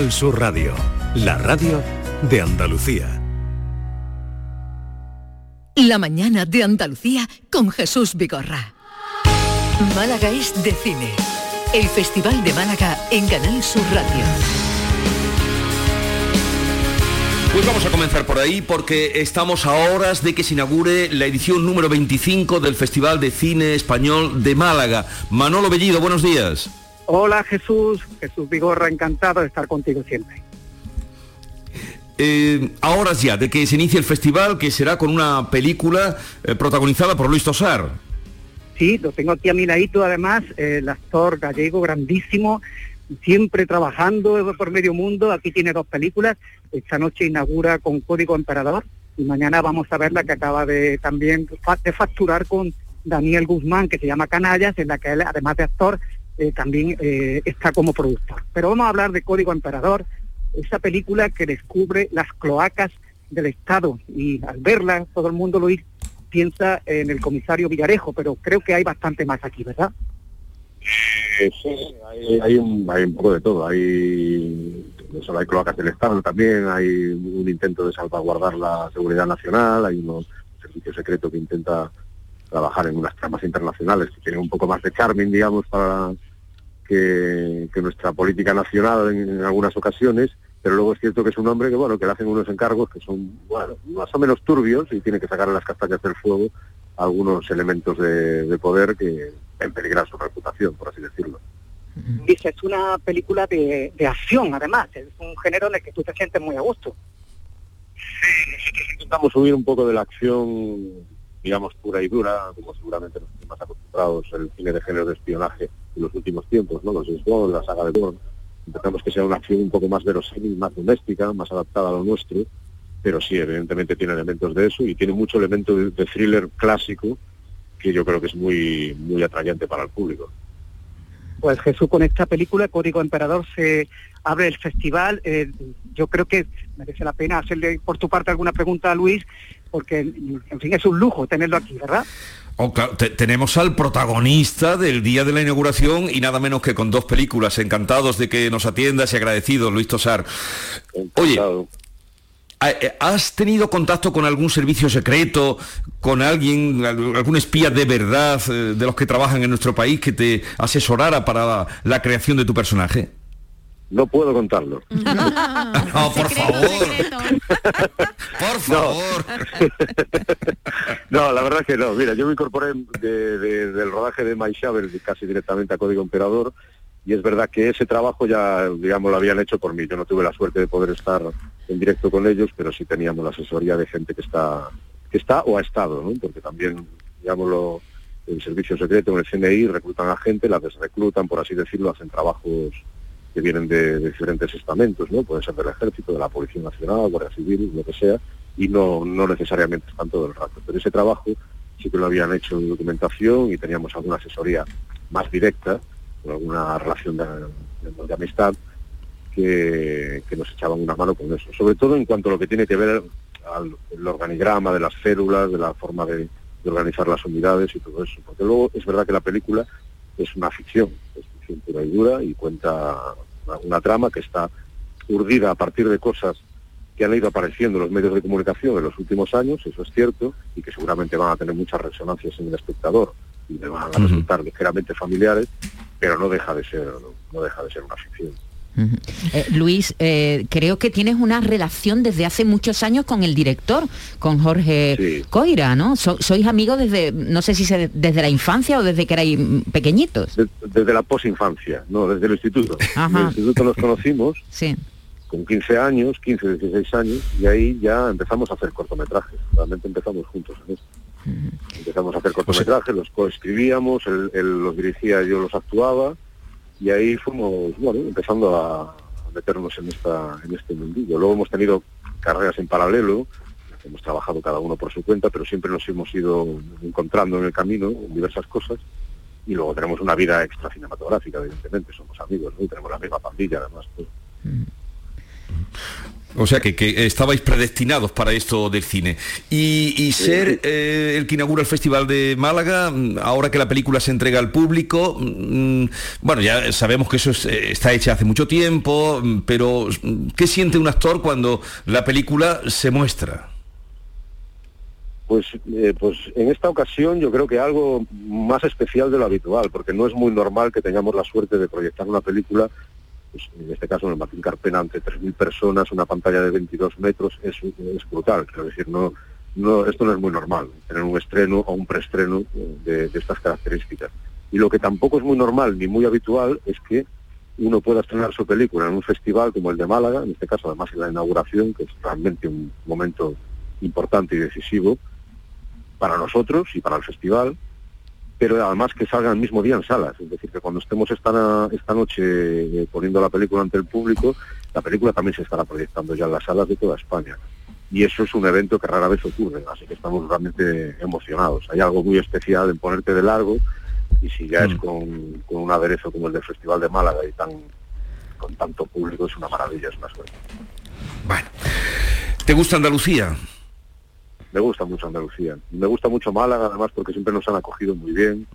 Canal Sur Radio, la radio de Andalucía. La mañana de Andalucía con Jesús Vigorra. Málaga es de cine. El Festival de Málaga en Canal Sur Radio. Pues vamos a comenzar por ahí porque estamos a horas de que se inaugure la edición número 25 del Festival de Cine Español de Málaga. Manolo Bellido, buenos días. Hola Jesús, Jesús Vigorra, encantado de estar contigo siempre. Eh, a horas ya de que se inicie el festival, que será con una película eh, protagonizada por Luis Tosar. Sí, lo tengo aquí a mi ladito, además, el actor gallego grandísimo, siempre trabajando por medio mundo, aquí tiene dos películas, esta noche inaugura con Código Emperador y mañana vamos a ver la que acaba de también de facturar con Daniel Guzmán, que se llama Canallas, en la que él, además de actor, eh, también eh, está como productor. Pero vamos a hablar de Código Emperador, esa película que descubre las cloacas del Estado y al verla todo el mundo lo piensa en el comisario Villarejo, pero creo que hay bastante más aquí, ¿verdad? Eh, sí, hay, un, hay un poco de todo. Hay, solo hay cloacas del Estado también, hay un intento de salvaguardar la seguridad nacional, hay un servicio secreto que intenta trabajar en unas tramas internacionales que tienen un poco más de charming, digamos, para que, nuestra política nacional en, algunas ocasiones, pero luego es cierto que es un hombre que, bueno, que le hacen unos encargos que son, bueno, más o menos turbios y tiene que sacar las castañas del fuego algunos elementos de, poder que en peligrar su reputación, por así decirlo. Dice, es una película de, de, acción, además, es un género en el que tú te sientes muy a gusto. Sí, nosotros intentamos subir un poco de la acción digamos, pura y dura, como seguramente nos más acostumbrados el cine de género de espionaje en los últimos tiempos, ¿no? Los Bond, la saga de Bourne. Intentamos que sea una acción un poco más verosímil, más doméstica, más adaptada a lo nuestro, pero sí, evidentemente tiene elementos de eso y tiene mucho elemento de, thriller clásico que yo creo que es muy, muy atrayente para el público. Pues Jesús, con esta película, Código Emperador, se abre el festival. Eh, yo creo que merece la pena hacerle por tu parte alguna pregunta a Luis porque, en fin, es un lujo tenerlo aquí, ¿verdad? Oh, tenemos al protagonista del día de la inauguración y nada menos que con dos películas. Encantados de que nos atiendas y agradecidos, Luis Tosar. Oye, eh, ¿has tenido contacto con algún servicio secreto, con alguien, algún espía de verdad eh, de los que trabajan en nuestro país que te asesorara para la creación de tu personaje? No puedo contarlo. no, por favor. por favor. No. la verdad es que no. Mira, yo me incorporé del rodaje de My casi directamente a Código Emperador y es verdad que ese trabajo ya, digamos, lo habían hecho por mí. Yo no tuve la suerte de poder estar en directo con ellos, pero sí teníamos la asesoría de gente que está, que está o ha estado, ¿no? Porque también, digámoslo, el servicio secreto, en el CNI, reclutan a gente, la desreclutan, por así decirlo, hacen trabajos que vienen de, diferentes estamentos, ¿no? Puede ser del Ejército, de la Policía Nacional, Guardia Civil, lo que sea, y no, no necesariamente están todo el rato. Pero ese trabajo sí que lo habían hecho en documentación y teníamos alguna asesoría más directa, con alguna relación de, amistad, que, nos echaban una mano con eso. Sobre todo en cuanto a lo que tiene que ver al el organigrama de las células, de la forma de, de organizar las unidades y todo eso. Porque luego es verdad que la película es una ficción, pura y dura y cuenta una, trama que está urdida a partir de cosas que han ido apareciendo en los medios de comunicación en los últimos años, eso es cierto, y que seguramente van a tener muchas resonancias en el espectador y le van a resultar ligeramente familiares, pero no deja de ser, no deja de ser una ficción. Eh, Luis, eh, creo que tienes una relación desde hace muchos años con el director, con Jorge Coira, ¿no? sois amigos desde, no sé si desde la infancia o desde que erais pequeñitos. desde la posinfancia, no, desde el instituto. En el instituto nos conocimos con 15 años, 15, 16 años, y ahí ya empezamos a hacer cortometrajes. Realmente empezamos juntos en. Empezamos a hacer cortometrajes, los coescribíamos, él, él los dirigía, yo los actuaba y ahí fuimos bueno, empezando a meternos en esta en este mundillo. Luego hemos tenido carreras en paralelo, hemos trabajado cada uno por su cuenta, pero siempre nos hemos ido encontrando en el camino en diversas cosas y luego tenemos una vida extra cinematográfica, evidentemente, somos amigos, ¿no? y tenemos la misma pandilla además. Pues. O sea que, estabais predestinados para esto del cine. Y, ser eh, el que inaugura el Festival de Málaga, mm, ahora que la película se entrega al público, mm, bueno, ya sabemos que eso eh, está hecho hace mucho tiempo, mm, pero ¿qué siente un actor cuando la película se muestra? Pues, eh, pues en esta ocasión yo creo que algo más especial de lo habitual, porque no es muy normal que tengamos la suerte de proyectar una película, pues en este caso en el Martín Carpena, ante 3.000 personas, una pantalla de 22 metros, es, brutal. Quiero decir, no, no, esto no es muy normal, tener un estreno o un preestreno de, de estas características. Y lo que tampoco es muy normal ni muy habitual es que uno pueda estrenar su película en un festival como el de Málaga, en este caso además en la inauguración, que es realmente un momento importante y decisivo, para nosotros y para el festival, pero además que salga el mismo día en salas. Es decir, que cuando estemos esta, esta noche eh, poniendo la película ante el público, la película también se estará proyectando ya en las salas de toda España. Y eso es un evento que rara vez ocurre, así que estamos realmente emocionados. Hay algo muy especial en ponerte de largo y si ya es mm. con, con un aderezo como el del Festival de Málaga y tan con tanto público es una maravilla, es una suerte. Bueno, ¿te gusta Andalucía? Me gusta mucho Andalucía. Me gusta mucho Málaga, además, porque siempre nos han acogido muy bien.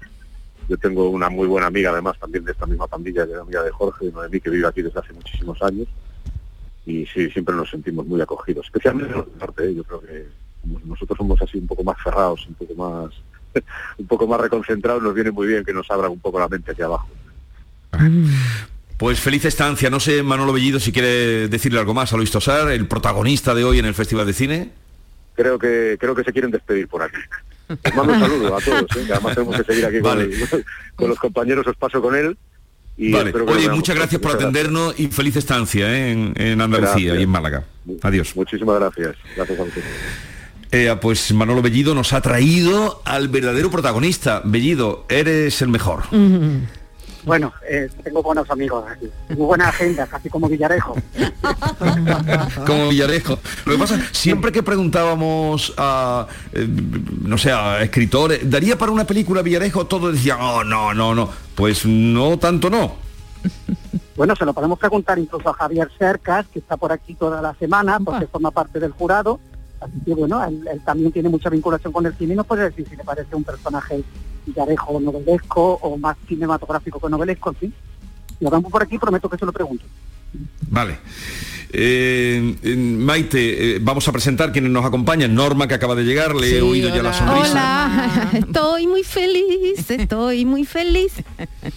Yo tengo una muy buena amiga, además, también de esta misma pandilla, que es amiga de Jorge, Noemí, que vive aquí desde hace muchísimos años. Y sí, siempre nos sentimos muy acogidos, especialmente en el norte. Yo creo que nosotros somos así un poco más cerrados, un poco más un poco más reconcentrados, nos viene muy bien que nos abran un poco la mente aquí abajo. Pues feliz estancia. No sé, Manolo Bellido, si quiere decirle algo más a Luis Tosar, el protagonista de hoy en el Festival de Cine creo que creo que se quieren despedir por aquí. Les mando un saludo a todos, ¿eh? que además tenemos que seguir aquí con, los compañeros, os paso con él. Y Oye, muchas gracias por atendernos y feliz estancia ¿eh? en, Andalucía y en Málaga. Adiós. Muchísimas gracias. Gracias a ustedes. Eh, pues Manolo Bellido nos ha traído al verdadero protagonista. Bellido, eres el mejor. Bueno, eh, tengo buenos amigos aquí. Muy buena agenda, casi como Villarejo. como Villarejo. Lo que pasa, siempre que preguntábamos a, eh, no sé, a escritores, ¿daría para una película Villarejo? Todos decían, oh, no, no, no. Pues no, tanto no. Bueno, se lo podemos preguntar incluso a Javier Cercas, que está por aquí toda la semana, porque forma parte del jurado. Así que bueno, él, también tiene mucha vinculación con el cine y nos puede decir si le parece un personaje villarejo novelesco o más cinematográfico que novelesco, en fin. Y vamos por aquí, prometo que se lo pregunto. Vale. Eh, Maite, eh, vamos a presentar quienes nos acompañan. Norma, que acaba de llegar, le he oído ya la sonrisa. Hola, estoy muy feliz, estoy muy feliz.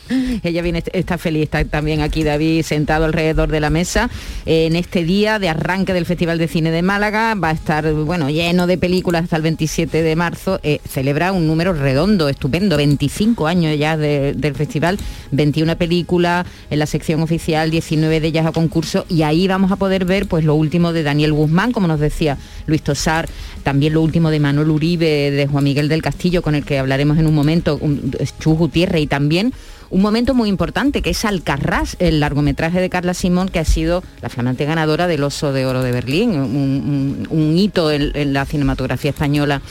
Ella viene, está feliz, está también aquí David sentado alrededor de la mesa. en este día de arranque del Festival de Cine de Málaga va a estar, bueno, lleno de películas hasta el 27 de marzo. Eh, celebra un número redondo, estupendo, 25 años ya del festival, 21 películas en la sección oficial, 19 de ellas a concurso y ahí vamos a poder poder ver pues lo último de Daniel Guzmán, como nos decía Luis Tosar, también lo último de Manuel Uribe, de Juan Miguel del Castillo, con el que hablaremos en un momento, Chu Gutiérrez y también un momento muy importante que es Alcarrás, el largometraje de Carla Simón, que ha sido la flamante ganadora del Oso de Oro de Berlín, un, hito en, la cinematografía española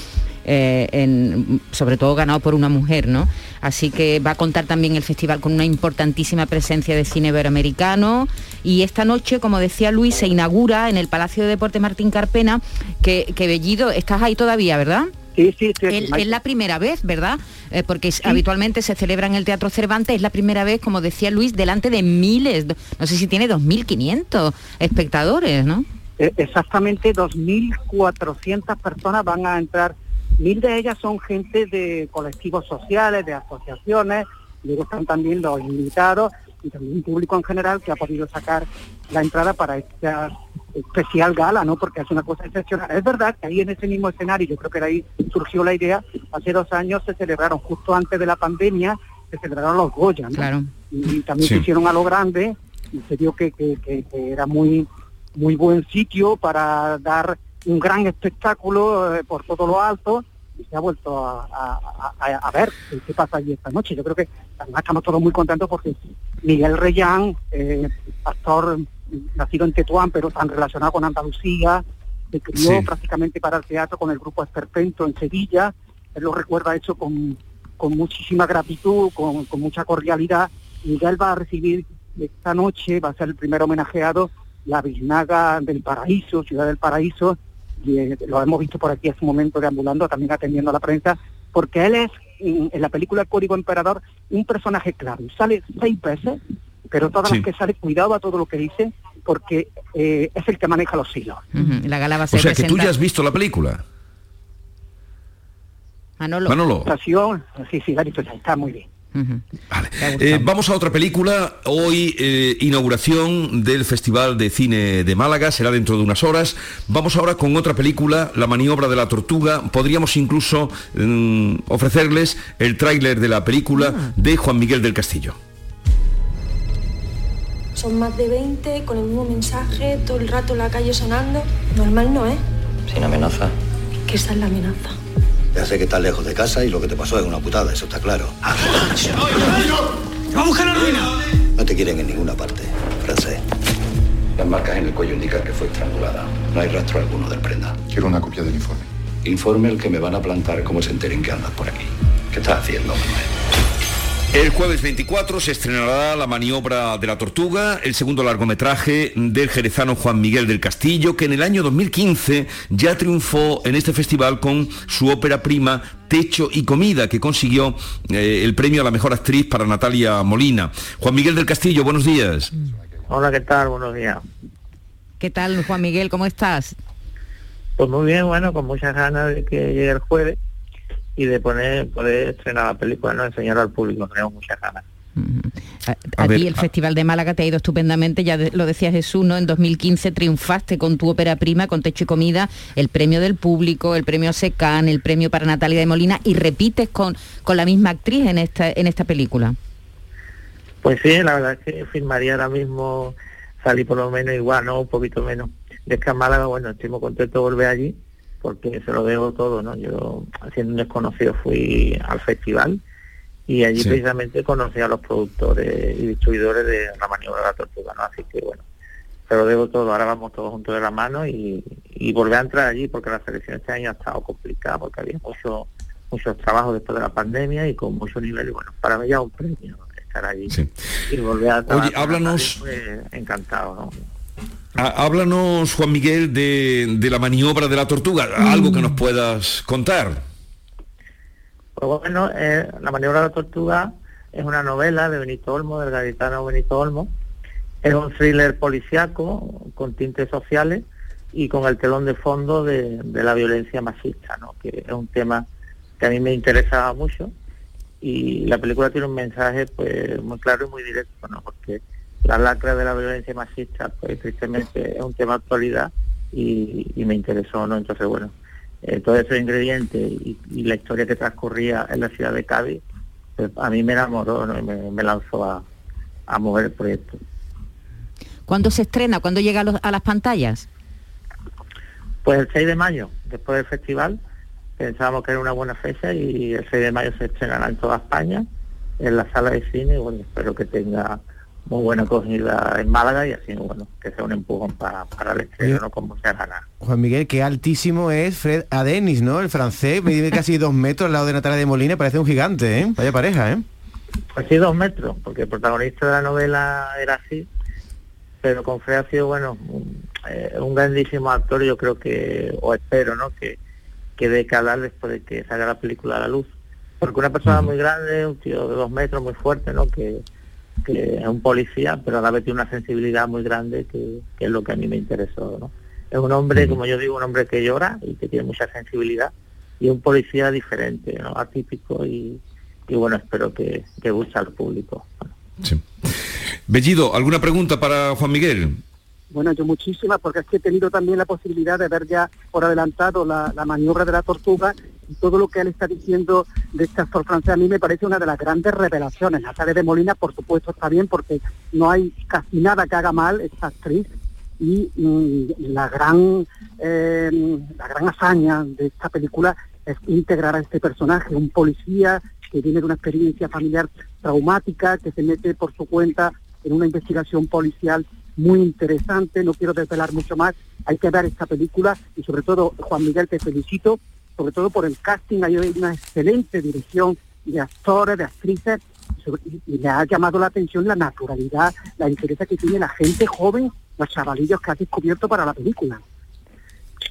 eh, sobre todo ganado por una mujer, ¿no? Así que va a contar también el festival con una importantísima presencia de cine iberoamericano y esta noche, como decía Luis, se inaugura en el Palacio de Deportes Martín Carpena, que, Bellido, estás ahí todavía, ¿verdad? Sí, sí, sí. Es, la primera vez, ¿verdad? Eh, porque habitualmente se celebra en el Teatro Cervantes, es la primera vez, como decía Luis, delante de miles, no sé si tiene 2.500 espectadores, ¿no? E, exactamente 2.400 personas van a entrar Mil de ellas son gente de colectivos sociales, de asociaciones, luego están también los invitados y también un público en general que ha podido sacar la entrada para esta especial gala, ¿no? Porque es una cosa excepcional. Es verdad que ahí en ese mismo escenario, yo creo que de ahí surgió la idea, hace dos años se celebraron, justo antes de la pandemia, se celebraron los Goya, ¿no? Claro. Y, también se hicieron a lo grande, y se vio que, que era muy, muy buen sitio para dar un gran espectáculo eh, por todo lo alto y se ha vuelto a, ver qué pasa allí esta noche. Yo creo que además estamos todos muy contentos porque Miguel Reyán, eh, actor nacido en Tetuán, pero tan relacionado con Andalucía, se crió prácticamente para el teatro con el grupo Esperpento en Sevilla. Él lo recuerda hecho con, con muchísima gratitud, con, con mucha cordialidad. Miguel va a recibir esta noche, va a ser el primer homenajeado la biznaga del paraíso, Ciudad del Paraíso, y eh, lo hemos visto por aquí hace un momento deambulando, también atendiendo a la prensa, porque él es, en, la película Código Emperador, un personaje claro. Sale seis veces, pero todas las que sale, cuidado a todo lo que dice, porque eh, es el que maneja los hilos. La gala o sea, que tú ya has visto la película. Manolo. Manolo. Sí, sí, la visto ya, está muy bien. Eh, vamos a otra película. Hoy eh, inauguración del Festival de Cine de Málaga, será dentro de unas horas. Vamos ahora con otra película, La maniobra de la tortuga. Podríamos incluso mm, ofrecerles el tráiler de la película ah. de Juan Miguel del Castillo. Son más de 20 con el mismo mensaje, todo el rato en la calle sonando. Normal no, ¿eh? Sin amenaza. ¿Qué esa es la amenaza. Ya sé que estás lejos de casa y lo que te pasó es una putada, eso está claro. ¡Va a buscar la ruina! No te quieren en ninguna parte, francés. Las marcas en el cuello indican que fue estrangulada. No hay rastro alguno del prenda. Quiero una copia del informe. Informe el que me van a plantar como se enteren que andas por aquí. ¿Qué estás haciendo, Manuel? El jueves 24 se estrenará La maniobra de la tortuga, el segundo largometraje del jerezano Juan Miguel del Castillo, que en el año 2015 ya triunfó en este festival con su ópera prima Techo y Comida, que consiguió eh, el premio a la mejor actriz para Natalia Molina. Juan Miguel del Castillo, buenos días. Hola, ¿qué tal? Buenos días. ¿Qué tal, Juan Miguel? ¿Cómo estás? Pues muy bien, bueno, con muchas ganas de que llegue el jueves y de poner poder estrenar la película, no enseñar al público, tenemos muchas ganas. A, ti el Festival de Málaga te ha ido estupendamente, ya lo decía Jesús, ¿no? En 2015 triunfaste con tu ópera prima, con Techo y Comida, el premio del público, el premio Secan, el premio para Natalia de Molina y repites con, con la misma actriz en esta, en esta película. Pues sí, la verdad es que firmaría ahora mismo, salir por lo menos igual, ¿no? Un poquito menos. De que a Málaga, bueno, estoy muy contento de volver allí porque se lo debo todo, ¿no? Yo, siendo un desconocido, fui al festival y allí precisamente conocí a los productores y distribuidores de la maniobra de la tortuga, ¿no? Así que bueno, se lo debo todo, ahora vamos todos juntos de la mano y, y volver a entrar allí porque la selección este año ha estado complicada porque había mucho, muchos trabajos después de la pandemia y con mucho nivel y bueno, para mí ya un premio estar allí y volver a Oye, háblanos... encantado, ¿no? Háblanos, Juan Miguel, de, la maniobra de la tortuga, algo que nos puedas contar. Pues bueno, eh, la maniobra de la tortuga es una novela de Benito Olmo, del gaditano Benito Olmo. Es un thriller policiaco con tintes sociales y con el telón de fondo de, la violencia machista, ¿no? que es un tema que a mí me interesaba mucho y la película tiene un mensaje pues muy claro y muy directo, ¿no? porque la lacra de la violencia machista, pues tristemente es un tema de actualidad y, me interesó, ¿no? Entonces, bueno, eh, todos esos ingredientes y, la historia que transcurría en la ciudad de Cádiz, pues, a mí me enamoró, ¿no? Y me, lanzó a, mover el proyecto. ¿Cuándo se estrena? ¿Cuándo llega a, las pantallas? Pues el 6 de mayo, después del festival, pensábamos que era una buena fecha y el 6 de mayo se estrenará en toda España, en la sala de cine, y bueno, espero que tenga muy buena acogida en Málaga y así, bueno, que sea un empujón para, para el estreno, ¿no? Como se gana. Juan Miguel, qué altísimo es Fred Adenis, ¿no? El francés, mide casi dos metros al lado de Natalia de Molina, parece un gigante, ¿eh? Vaya pareja, ¿eh? Pues sí, dos metros, porque el protagonista de la novela era así, pero con Fred ha sido, bueno, un, eh, grandísimo actor, yo creo que, o espero, ¿no? Que, que de hablar después de que salga la película a la luz. Porque una persona muy grande, un tío de dos metros, muy fuerte, ¿no? Que, que es un policía, pero a la vez tiene una sensibilidad muy grande que, es lo que a mí me interesó. ¿no? Es un hombre, como yo digo, un hombre que llora y que tiene mucha sensibilidad y un policía diferente, ¿no? atípico y, bueno, espero que, que guste al público. Sí. Bellido, ¿alguna pregunta para Juan Miguel? Bueno, yo muchísimas, porque es que he tenido también la posibilidad de ver ya por adelantado la, maniobra de la tortuga y todo lo que él está diciendo de este actor francés a mí me parece una de las grandes revelaciones. Natalia de Molina, por supuesto, está bien porque no hay casi nada que haga mal esta actriz. Y mm, la gran eh, la gran hazaña de esta película es integrar a este personaje, un policía que viene de una experiencia familiar traumática, que se mete por su cuenta en una investigación policial muy interesante, no quiero desvelar mucho más, hay que ver esta película y sobre todo, Juan Miguel, te felicito, sobre todo por el casting, hay una excelente dirección de actores, de actrices, y, me ha llamado la atención la naturalidad, la interés que tiene la gente joven los chavalillos que has descubierto para la película.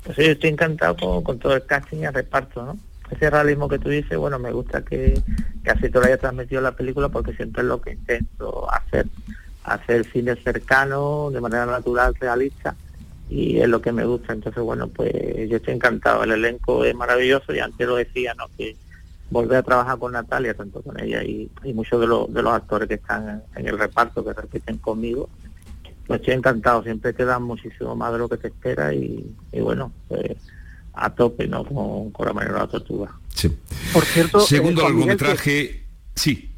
Pues sí, estoy encantado con, todo el casting y el reparto, ¿no? Ese realismo que tú dices, bueno, me gusta que, que así te lo haya transmitido la película porque siempre es lo que intento hacer, hacer cine cercano, de manera natural, realista, y es lo que me gusta. Entonces, bueno, pues yo estoy encantado, el elenco es maravilloso y antes lo decía, ¿no? Que volver a trabajar con Natalia, tanto con ella y, muchos de los, de los actores que están en el reparto, que repiten conmigo, pues estoy encantado, siempre te dan muchísimo más de lo que te espera y, bueno, pues a tope, ¿no? Con, con la manera de la tortuga. Sí. Por cierto, segundo eh, largometraje, sí.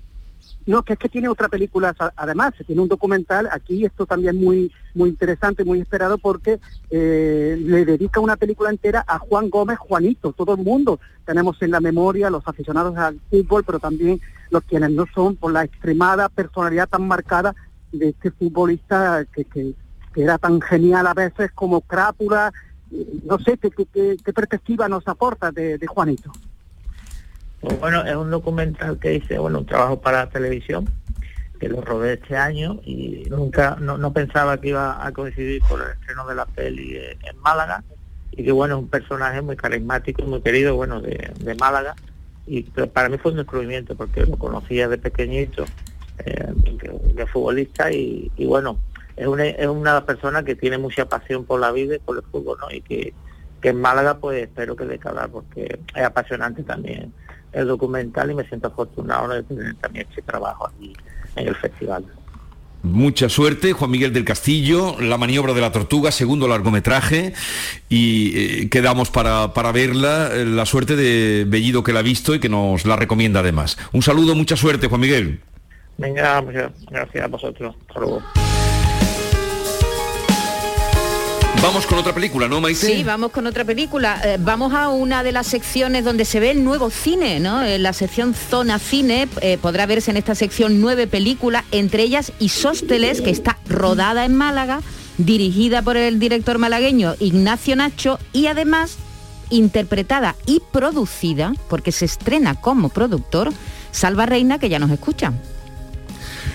No, que es que tiene otra película, además, tiene un documental, aquí esto también muy muy interesante, muy esperado, porque eh, le dedica una película entera a Juan Gómez Juanito, todo el mundo tenemos en la memoria, los aficionados al fútbol, pero también los quienes no son, por la extremada personalidad tan marcada de este futbolista que, que, era tan genial a veces como Crápula, no sé, ¿qué, qué, perspectiva nos aporta de Juanito? Pues bueno, es un documental que hice, bueno, un trabajo para la televisión, que lo robé este año y nunca, no, pensaba que iba a coincidir con el estreno de la peli en Málaga. Y que bueno, es un personaje muy carismático, muy querido, bueno, de, Málaga. Y para mí fue un descubrimiento porque lo conocía de pequeñito, eh, de futbolista. Y, bueno, es una, es una persona que tiene mucha pasión por la vida y por el fútbol, ¿no? Y que, en Málaga pues espero que le hablar porque es apasionante también el documental y me siento afortunado de tener también este trabajo aquí en el festival. Mucha suerte, Juan Miguel del Castillo, La maniobra de la tortuga, segundo largometraje, y eh, quedamos para, para verla, eh, la suerte de Bellido que la ha visto y que nos la recomienda además. Un saludo, mucha suerte, Juan Miguel. Venga, muchas gracias a vosotros. Hasta luego. Vamos con otra película, ¿no, Maite? Sí, vamos con otra película. Eh, vamos a una de las secciones donde se ve el nuevo cine, ¿no? En la sección Zona Cine eh, podrá verse en esta sección nueve películas, entre ellas Isósteles, que está rodada en Málaga, dirigida por el director malagueño Ignacio Nacho y además interpretada y producida, porque se estrena como productor, Salva Reina, que ya nos escucha.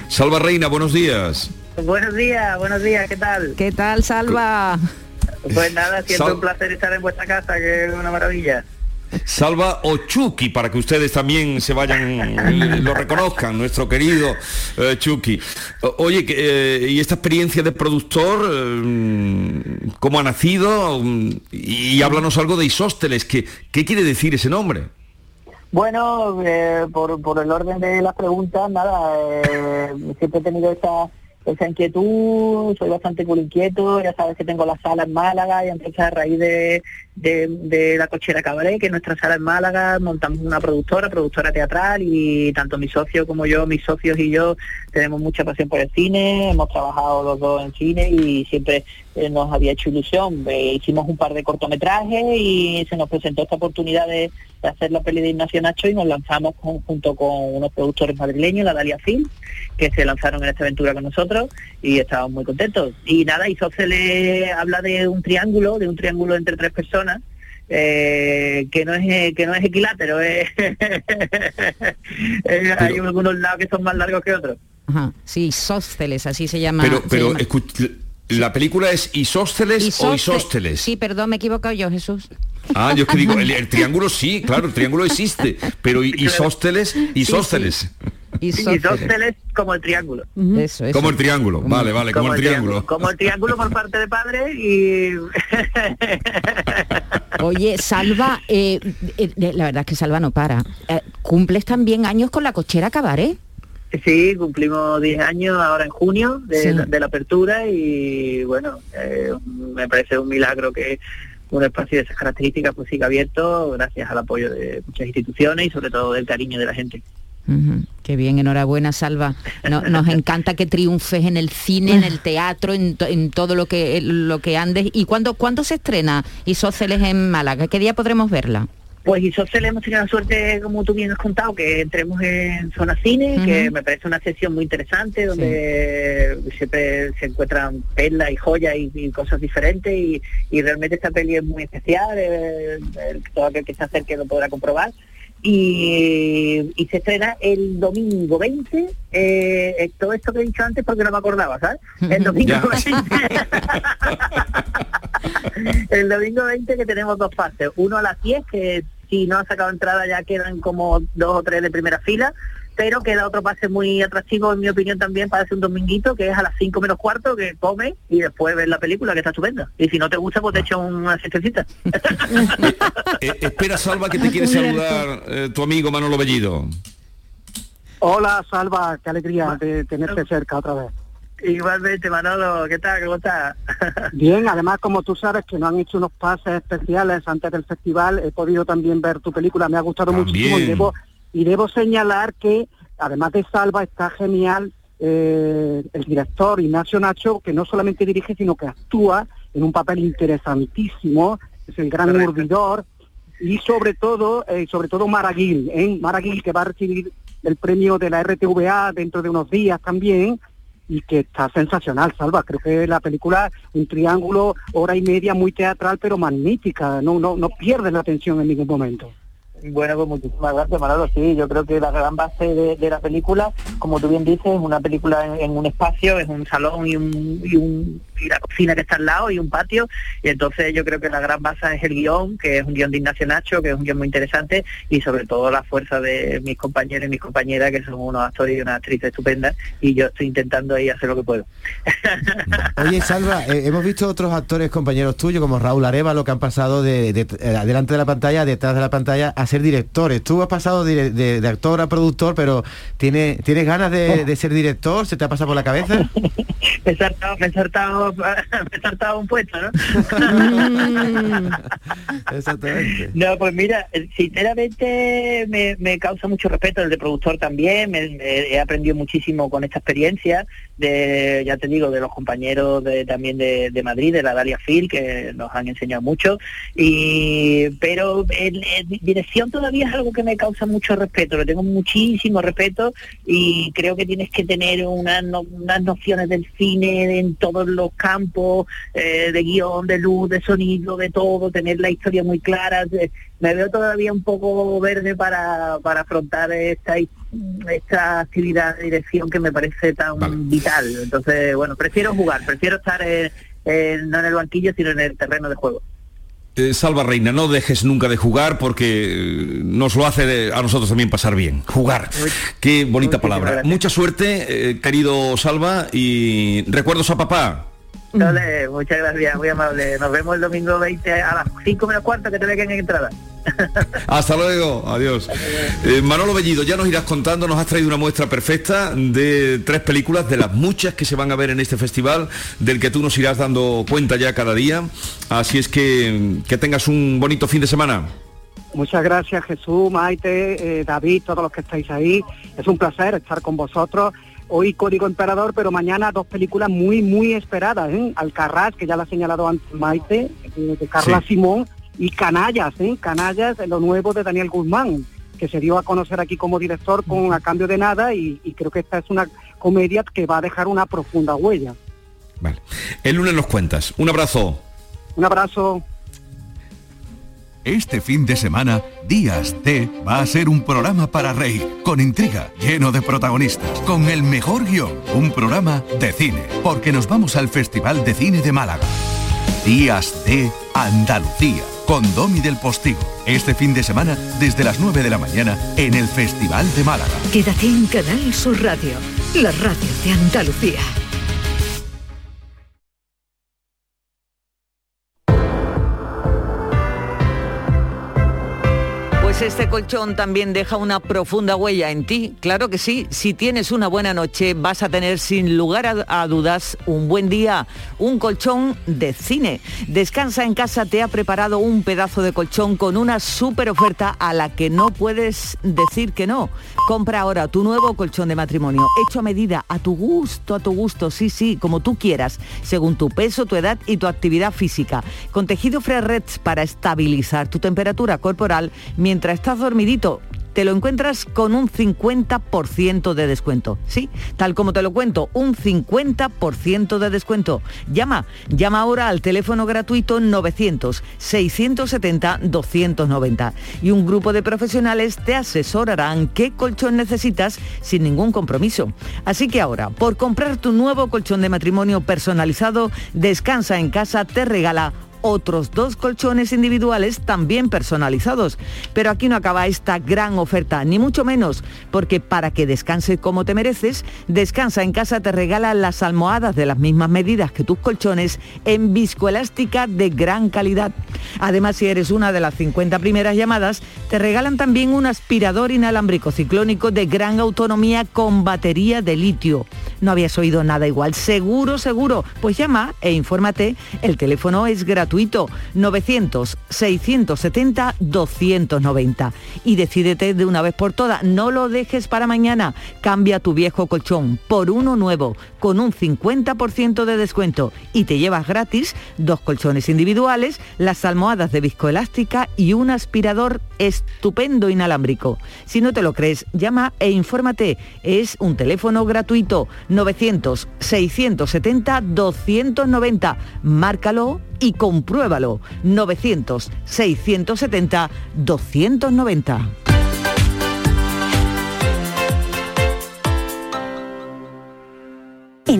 Salva Reina, buenos días. Buenos días, buenos días, ¿qué tal? ¿Qué tal, Salva? Pues nada, siento un placer estar en vuestra casa, que es una maravilla. Salva o Chucky, para que ustedes también se vayan, lo reconozcan, nuestro querido eh, Chucky. Oye, eh, ¿y esta experiencia de productor, eh, cómo ha nacido? Y háblanos algo de Isósteles, ¿qué, qué quiere decir ese nombre? Bueno, por, por el orden de las preguntas, nada, siempre he tenido esta esa inquietud, soy bastante muy inquieto, ya sabes que tengo la sala en Málaga y entonces a raíz de, de, la cochera Cabaret, que es nuestra sala en Málaga, montamos una productora, productora teatral y tanto mi socio como yo, mis socios y yo tenemos mucha pasión por el cine, hemos trabajado los dos en cine y siempre eh, nos había hecho ilusión. Eh, hicimos un par de cortometrajes y se nos presentó esta oportunidad de, hacer la peli de Ignacio Nacho y nos lanzamos junto con unos productores madrileños, la Dalia Film, que se lanzaron en esta aventura con nosotros y estábamos muy contentos. Y nada, le habla de un triángulo, de un triángulo entre tres personas, eh, que no es que no es equilátero, hay algunos lados que son más largos que otros. Ajá, sí, isósceles, así se llama. Pero, pero ¿la película es isósceles o isósteles? Sí, perdón, me he equivocado yo, Jesús. Ah, yo es que digo, el, triángulo sí, claro, el triángulo existe, pero isósteles, isósceles. Isósceles como el triángulo. Eso, Como el triángulo, vale, vale, como, el triángulo. Como el triángulo por parte de padre y... Oye, Salva, eh, eh, la verdad es que Salva no para. Eh, ¿Cumples también años con la cochera Cabaret? Sí, cumplimos 10 años ahora en junio de, la apertura y bueno, me parece un milagro que un espacio de esas características pues siga abierto gracias al apoyo de muchas instituciones y sobre todo del cariño de la gente. Qué bien, enhorabuena, Salva. nos encanta que triunfes en el cine, en el teatro, en, todo lo que lo que andes. ¿Y cuándo, cuándo se estrena Isóceles en Málaga? ¿Qué día podremos verla? Pues Isóceles hemos tenido la suerte, como tú bien has contado, que entremos en Zona Cine, que me parece una sesión muy interesante, donde siempre se encuentran perlas y joyas y, cosas diferentes, y, realmente esta peli es muy especial, todo aquel que se acerque lo podrá comprobar y, se estrena el domingo 20. Eh, todo esto que he dicho antes porque no me acordaba, ¿sabes? El domingo 20. el domingo 20 que tenemos dos fases. Uno a las 10, que si no ha sacado entrada ya quedan como dos o tres de primera fila pero queda otro pase muy atractivo en mi opinión también para hacer un dominguito que es a las 5 menos cuarto que come y después ver la película que está estupenda. Y si no te gusta pues te echo una siestecita eh, eh, espera Salva que te quiere saludar eh, tu amigo Manolo Bellido. Hola Salva, qué alegría de tenerte cerca otra vez. Igualmente, Manolo, ¿qué tal? ¿Cómo estás? Bien, además, como tú sabes que no han hecho unos pases especiales antes del festival, he podido también ver tu película, me ha gustado muchísimo y debo, y debo señalar que, además de Salva, está genial eh, el director Ignacio Nacho, que no solamente dirige, sino que actúa en un papel interesantísimo, es el gran urdidor, y sobre todo, eh, sobre todo Maraguil, ¿eh? Maraguil que va a recibir el premio de la RTVA dentro de unos días también, y que está sensacional, Salva. Creo que la película, un triángulo, hora y media, muy teatral, pero magnífica. No, no, no pierde la atención en ningún momento. Bueno, pues muchísimas gracias, Manolo. Sí, yo creo que la gran base de, la película, como tú bien dices, es una película en, un espacio, es un salón y, un, y, un, y la cocina que está al lado y un patio. Y entonces yo creo que la gran base es el guion, que es un guion de Ignacio Nacho, que es un guion muy interesante, y sobre todo la fuerza de mis compañeros y mis compañeras, que son unos actores y una actriz estupenda, y yo estoy intentando ahí hacer lo que puedo. Oye, Salva, eh, hemos visto otros actores compañeros tuyos, como Raúl lo que han pasado de, de, eh, delante de la pantalla, detrás de la pantalla, a ser directores. Tú has pasado de, actor a productor, pero ¿tienes, ¿tienes ganas de, ser director? ¿Se te ha pasado por la cabeza? me he saltado, me he saltado, me un puesto, ¿no? Exactamente. No, pues mira, sinceramente me, causa mucho respeto el de productor también, me, he aprendido muchísimo con esta experiencia, de, ya te digo, de los compañeros de, también de, Madrid, de la Dalia Phil, que nos han enseñado mucho, y pero en dirección todavía es algo que me causa mucho respeto, lo tengo muchísimo respeto y creo que tienes que tener unas, unas nociones del cine en todos los campos, eh, de guion, de luz, de sonido, de todo, tener la historia muy clara. Me veo todavía un poco verde para, para afrontar esta esta actividad de dirección que me parece tan vital. Entonces, bueno, prefiero jugar, prefiero estar no en el banquillo, sino en el terreno de juego. Eh, Salva Reina, no dejes nunca de jugar porque eh, nos lo hace a nosotros también pasar bien. Jugar. Qué bonita palabra. Mucha suerte, eh, querido Salva, y recuerdos a papá. Dale, muchas gracias, muy amable. Nos vemos el domingo 20 a las 5 menos cuarto que te vean en entrada. Hasta luego, adiós. Eh, Manolo Bellido, ya nos irás contando, nos has traído una muestra perfecta de tres películas, de las muchas que se van a ver en este festival, del que tú nos irás dando cuenta ya cada día. Así es que que tengas un bonito fin de semana. Muchas gracias Jesús, Maite, eh, David, todos los que estáis ahí. Es un placer estar con vosotros. Hoy Código Emperador, pero mañana dos películas muy, muy esperadas. ¿eh? Alcarraz, que ya la ha señalado antes Maite, eh, de Carla Simón, y Canallas, ¿eh? Canallas, lo nuevo de Daniel Guzmán, que se dio a conocer aquí como director con A Cambio de Nada y, creo que esta es una comedia que va a dejar una profunda huella. Vale. El lunes nos cuentas. Un abrazo. Un abrazo. Este fin de semana, Días T va a ser un programa para reír, con intriga, lleno de protagonistas, con el mejor guion, un programa de cine, porque nos vamos al Festival de Cine de Málaga. Días de Andalucía, con Domi del Postigo. Este fin de semana, desde las 9 de la mañana, en el Festival de Málaga. Quédate en Canal Sur Radio, la radio de Andalucía. Este colchón también deja una profunda huella en ti. Claro que sí, si tienes una buena noche vas a tener sin lugar a, dudas un buen día, un colchón de cine. Descansa en casa te ha preparado un pedazo de colchón con una súper oferta a la que no puedes decir que no. Compra ahora tu nuevo colchón de matrimonio, hecho a medida, a tu gusto, a tu gusto, sí, sí, como tú quieras, según tu peso, tu edad y tu actividad física. Con tejido Fresh para estabilizar tu temperatura corporal mientras estás dormidito te lo encuentras con un 50% de descuento. Sí, tal como te lo cuento, un 50% de descuento. Llama, llama ahora al teléfono gratuito 900-670-290 y un grupo de profesionales te asesorarán qué colchón necesitas sin ningún compromiso. Así que ahora, por comprar tu nuevo colchón de matrimonio personalizado, Descansa en casa te regala otros dos colchones individuales también personalizados. Pero aquí no acaba esta gran oferta, ni mucho menos, porque para que descanses como te mereces, Descansa en casa te regala las almohadas de las mismas medidas que tus colchones en viscoelástica de gran calidad. Además, si eres una de las 50 primeras llamadas, te regalan también un aspirador inalámbrico ciclónico de gran autonomía con batería de litio. No habías oído nada igual, seguro, seguro. Pues llama e infórmate, el teléfono es gratuito gratuito 900-670-290. Y decídete de una vez por todas, no lo dejes para mañana. Cambia tu viejo colchón por uno nuevo con un 50% de descuento y te llevas gratis dos colchones individuales, las almohadas de viscoelástica y un aspirador estupendo inalámbrico. Si no te lo crees, llama e infórmate. Es un teléfono gratuito 900 670 290. Márcalo y compruébalo. 900-670-290.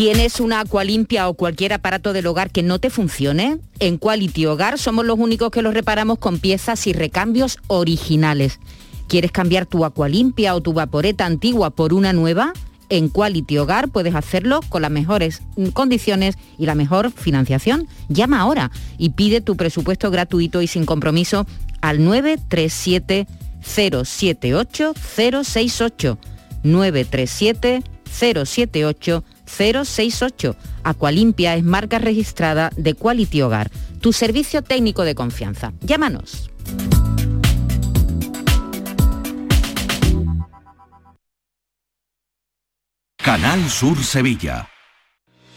¿Tienes una agua limpia o cualquier aparato del hogar que no te funcione? En Quality Hogar somos los únicos que los reparamos con piezas y recambios originales. ¿Quieres cambiar tu agua limpia o tu vaporeta antigua por una nueva? En Quality Hogar puedes hacerlo con las mejores condiciones y la mejor financiación. Llama ahora y pide tu presupuesto gratuito y sin compromiso al 937 078 068 937 078 068. Aqualimpia es marca registrada de Quality Hogar, tu servicio técnico de confianza. Llámanos. Canal Sur Sevilla.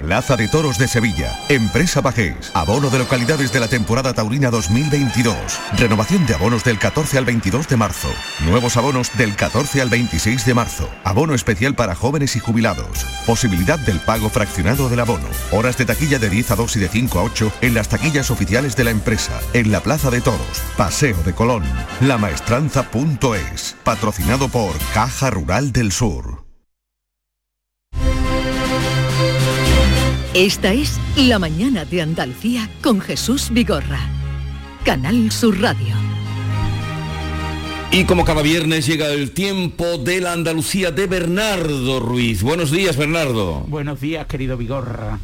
Plaza de Toros de Sevilla. Empresa Bajés. Abono de localidades de la temporada taurina 2022. Renovación de abonos del 14 al 22 de marzo. Nuevos abonos del 14 al 26 de marzo. Abono especial para jóvenes y jubilados. Posibilidad del pago fraccionado del abono. Horas de taquilla de 10 a 2 y de 5 a 8 en las taquillas oficiales de la empresa. En la Plaza de Toros. Paseo de Colón. Lamaestranza.es. Patrocinado por Caja Rural del Sur. Esta es La Mañana de Andalucía con Jesús Vigorra. Canal Sur Radio. Y como cada viernes llega el tiempo de la Andalucía de Bernardo Ruiz. Buenos días, Bernardo. Buenos días, querido Vigorra.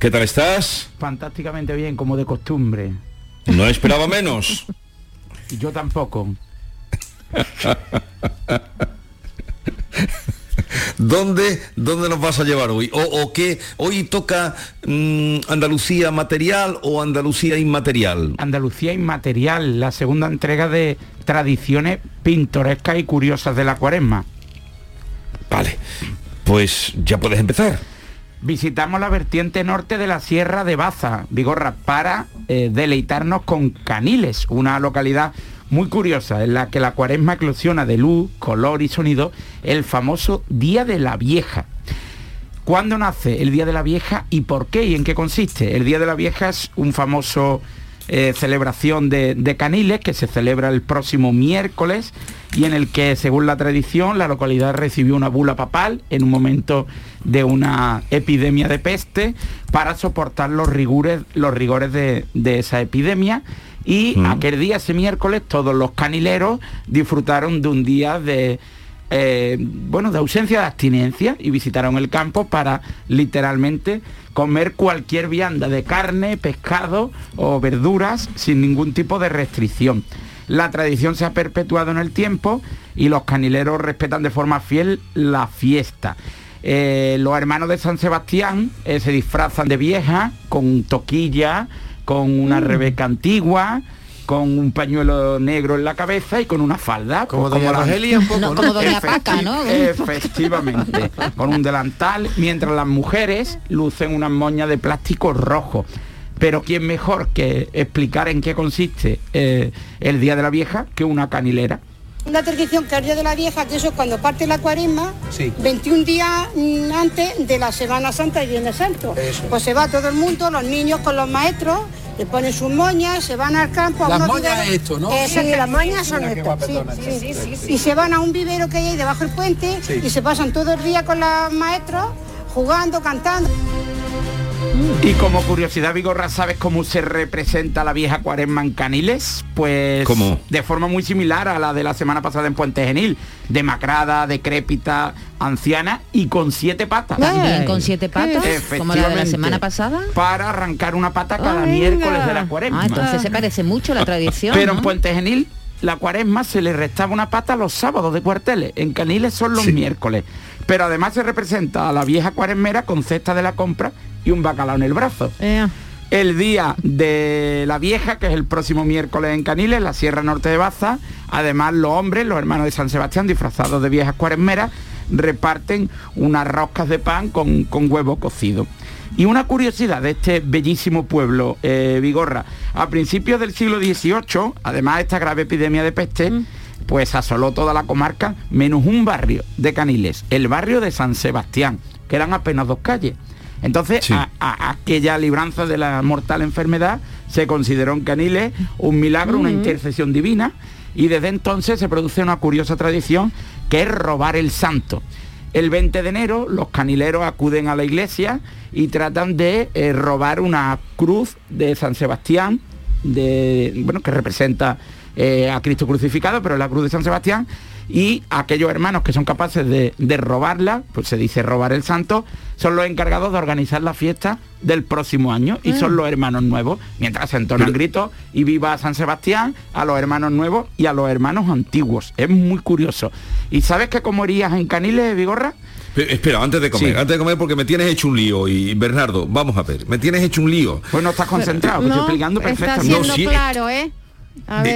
¿Qué tal estás? Fantásticamente bien, como de costumbre. No esperaba menos. y yo tampoco. ¿Dónde, ¿Dónde nos vas a llevar hoy? ¿O, qué? ¿Hoy toca mm, Andalucía material o Andalucía inmaterial? Andalucía inmaterial, la segunda entrega de tradiciones pintorescas y curiosas de la cuaresma. Vale, pues ya puedes empezar. Visitamos la vertiente norte de la Sierra de Baza, Vigorra, para eh, deleitarnos con Caniles, una localidad muy curiosa en la que la cuaresma eclosiona de luz, color y sonido el famoso Día de la Vieja. ¿Cuándo nace el Día de la Vieja y por qué y en qué consiste? El Día de la Vieja es un famoso eh, celebración de, Caniles que se celebra el próximo miércoles y en el que, según la tradición, la localidad recibió una bula papal en un momento de una epidemia de peste para soportar los, rigores, los rigores de, esa epidemia. Y mm. aquel día, ese miércoles, todos los canileros disfrutaron de un día de, eh, bueno, de ausencia de abstinencia y visitaron el campo para literalmente comer cualquier vianda de carne, pescado o verduras sin ningún tipo de restricción. La tradición se ha perpetuado en el tiempo y los canileros respetan de forma fiel la fiesta. Eh, los hermanos de San Sebastián eh, se disfrazan de vieja con toquilla, con una mm. rebeca antigua, con un pañuelo negro en la cabeza y con una falda. Como pues, doña Rogelia un poco, ¿no? Como doña Paca, ¿no? Efectivamente, con un delantal, mientras las mujeres lucen unas moñas de plástico rojo. Pero ¿quién mejor que explicar en qué consiste eh, el Día de la Vieja que una canilera? Una tradición que de la Vieja, que eso es cuando parte la cuaresma, 21 días antes de la Semana Santa y Viernes Santo. Pues se va todo el mundo, los niños con los maestros, le ponen sus moñas, se van al campo. Las moñas es esto, ¿no? Eh, sí, las moñas son esto. Sí, sí, y se van a un vivero que hay debajo del puente y se pasan todo el día con los maestros jugando, cantando. Y como curiosidad, Vigorra, ¿sabes cómo se representa la vieja cuaresma en Caniles? Pues ¿Cómo? de forma muy similar a la de la semana pasada en Puente Genil. Demacrada, decrépita, anciana y con siete patas. También con siete patas, como la de la semana pasada. Para arrancar una pata cada miércoles de la cuaresma. Ah, entonces se parece mucho la tradición. Pero en Puente Genil la cuaresma se le restaba una pata los sábados de cuarteles. En Caniles son los miércoles. Pero además se representa a la vieja cuaresmera con cesta de la compra y un bacalao en el brazo. El día de la vieja, que es el próximo miércoles en Caniles, la Sierra Norte de Baza, además los hombres, los hermanos de San Sebastián, disfrazados de viejas cuaresmeras, reparten unas roscas de pan con, huevo cocido. Y una curiosidad de este bellísimo pueblo, eh, Vigorra, a principios del siglo XVIII, además de esta grave epidemia de peste, mm. pues asoló toda la comarca, menos un barrio de Caniles, el barrio de San Sebastián, que eran apenas dos calles. Entonces, a, aquella libranza de la mortal enfermedad se consideró en Caniles un milagro, una intercesión divina, y desde entonces se produce una curiosa tradición que es robar el santo. El 20 de enero los canileros acuden a la iglesia y tratan de eh, robar una cruz de San Sebastián, de, bueno, que representa eh, a Cristo crucificado, pero es la cruz de San Sebastián, y aquellos hermanos que son capaces de, robarla, pues se dice robar el santo, son los encargados de organizar la fiesta del próximo año y son ah. los hermanos nuevos, mientras se entonan gritos y viva San Sebastián, a los hermanos nuevos y a los hermanos antiguos. Es muy curioso. ¿Y sabes que comerías en Caniles, Vigorra? Espera, antes de comer, antes de comer porque me tienes hecho un lío y Bernardo, vamos a ver, me tienes hecho un lío. Pues no estás concentrado, estoy explicando perfectamente. Está claro, ¿eh?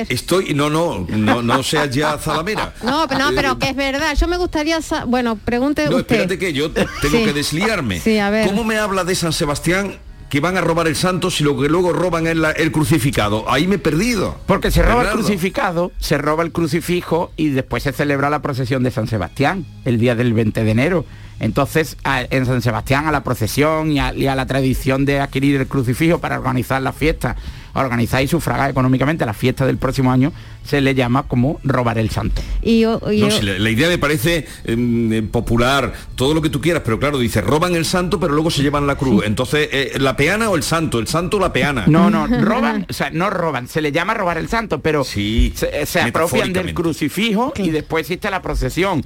Estoy, no, no, no, no seas ya zalamera. No, no, pero que es verdad. Yo me gustaría, bueno, pregunte no, espérate que yo tengo que desliarme. Sí, a ver. ¿Cómo me habla de San Sebastián que van a robar el santo si lo que luego roban es el crucificado. Ahí me he perdido. Porque se roba el crucificado, se roba el crucifijo y después se celebra la procesión de San Sebastián, el día del 20 de enero. Entonces, en San Sebastián, a la procesión y a, la tradición de adquirir el crucifijo para organizar la fiesta organizar y sufragar económicamente la fiesta del próximo año, se le llama como robar el santo. Y, la, idea me parece em, eh, popular, todo lo que tú quieras, pero claro, dice, roban el santo, pero luego se llevan la cruz. Entonces, eh, ¿la peana o el santo? ¿El santo o la peana? No, no, roban, o sea, no roban, se le llama robar el santo, pero sí, se, apropian del crucifijo y después existe la procesión.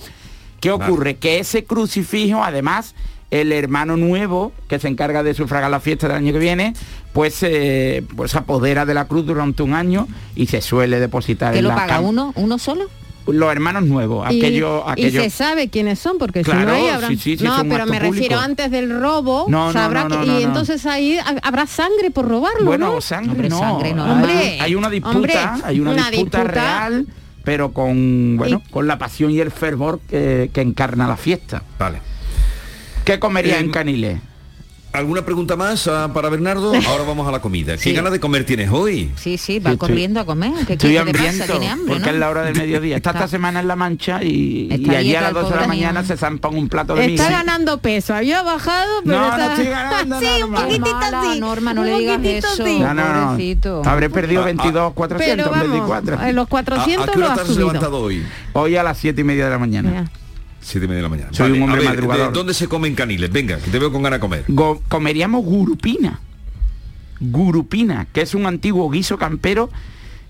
¿Qué ocurre? Que ese crucifijo, además, el hermano nuevo que se encarga de sufragar la fiesta del año que viene, pues, eh, pues apodera de la cruz durante un año y se suele depositar ¿Que en lo paga uno, uno solo? los hermanos nuevos, aquellos, Y se sabe quiénes son, porque si no hay habrá... no, pero me refiero antes del robo, no, y entonces ahí habrá sangre por robarlo, Bueno, sangre, no. Sangre no. Hombre, hay una disputa, hay una, disputa, real, pero con bueno, con la pasión y el fervor que, que encarna la fiesta. Vale. ¿Qué comería en em, Canile? ¿Alguna pregunta más ah, para Bernardo? Ahora vamos a la comida. ¿Qué ganas de comer tienes hoy? Sí, sí, va corriendo a comer. ¿Qué, estoy hambriento, ¿Tiene hambre, porque es la hora del mediodía. Está, esta semana en La Mancha y, y allí a las 12 de la mañana se zampa un plato de Está ganando peso. Había bajado, pero no, está... no estoy ganando, Sí, un poquitito así. Norma, no le digas eso. No, no, no. Habré perdido 22, 424. En los 400 ¿A, qué hora te has levantado hoy? Hoy a las 7 y media de la mañana. Siete y media de la mañana. Soy un hombre madrugador. ¿Dónde se comen caniles? Venga, que te veo con ganas de comer. comeríamos gurupina. Gurupina, que es un antiguo guiso campero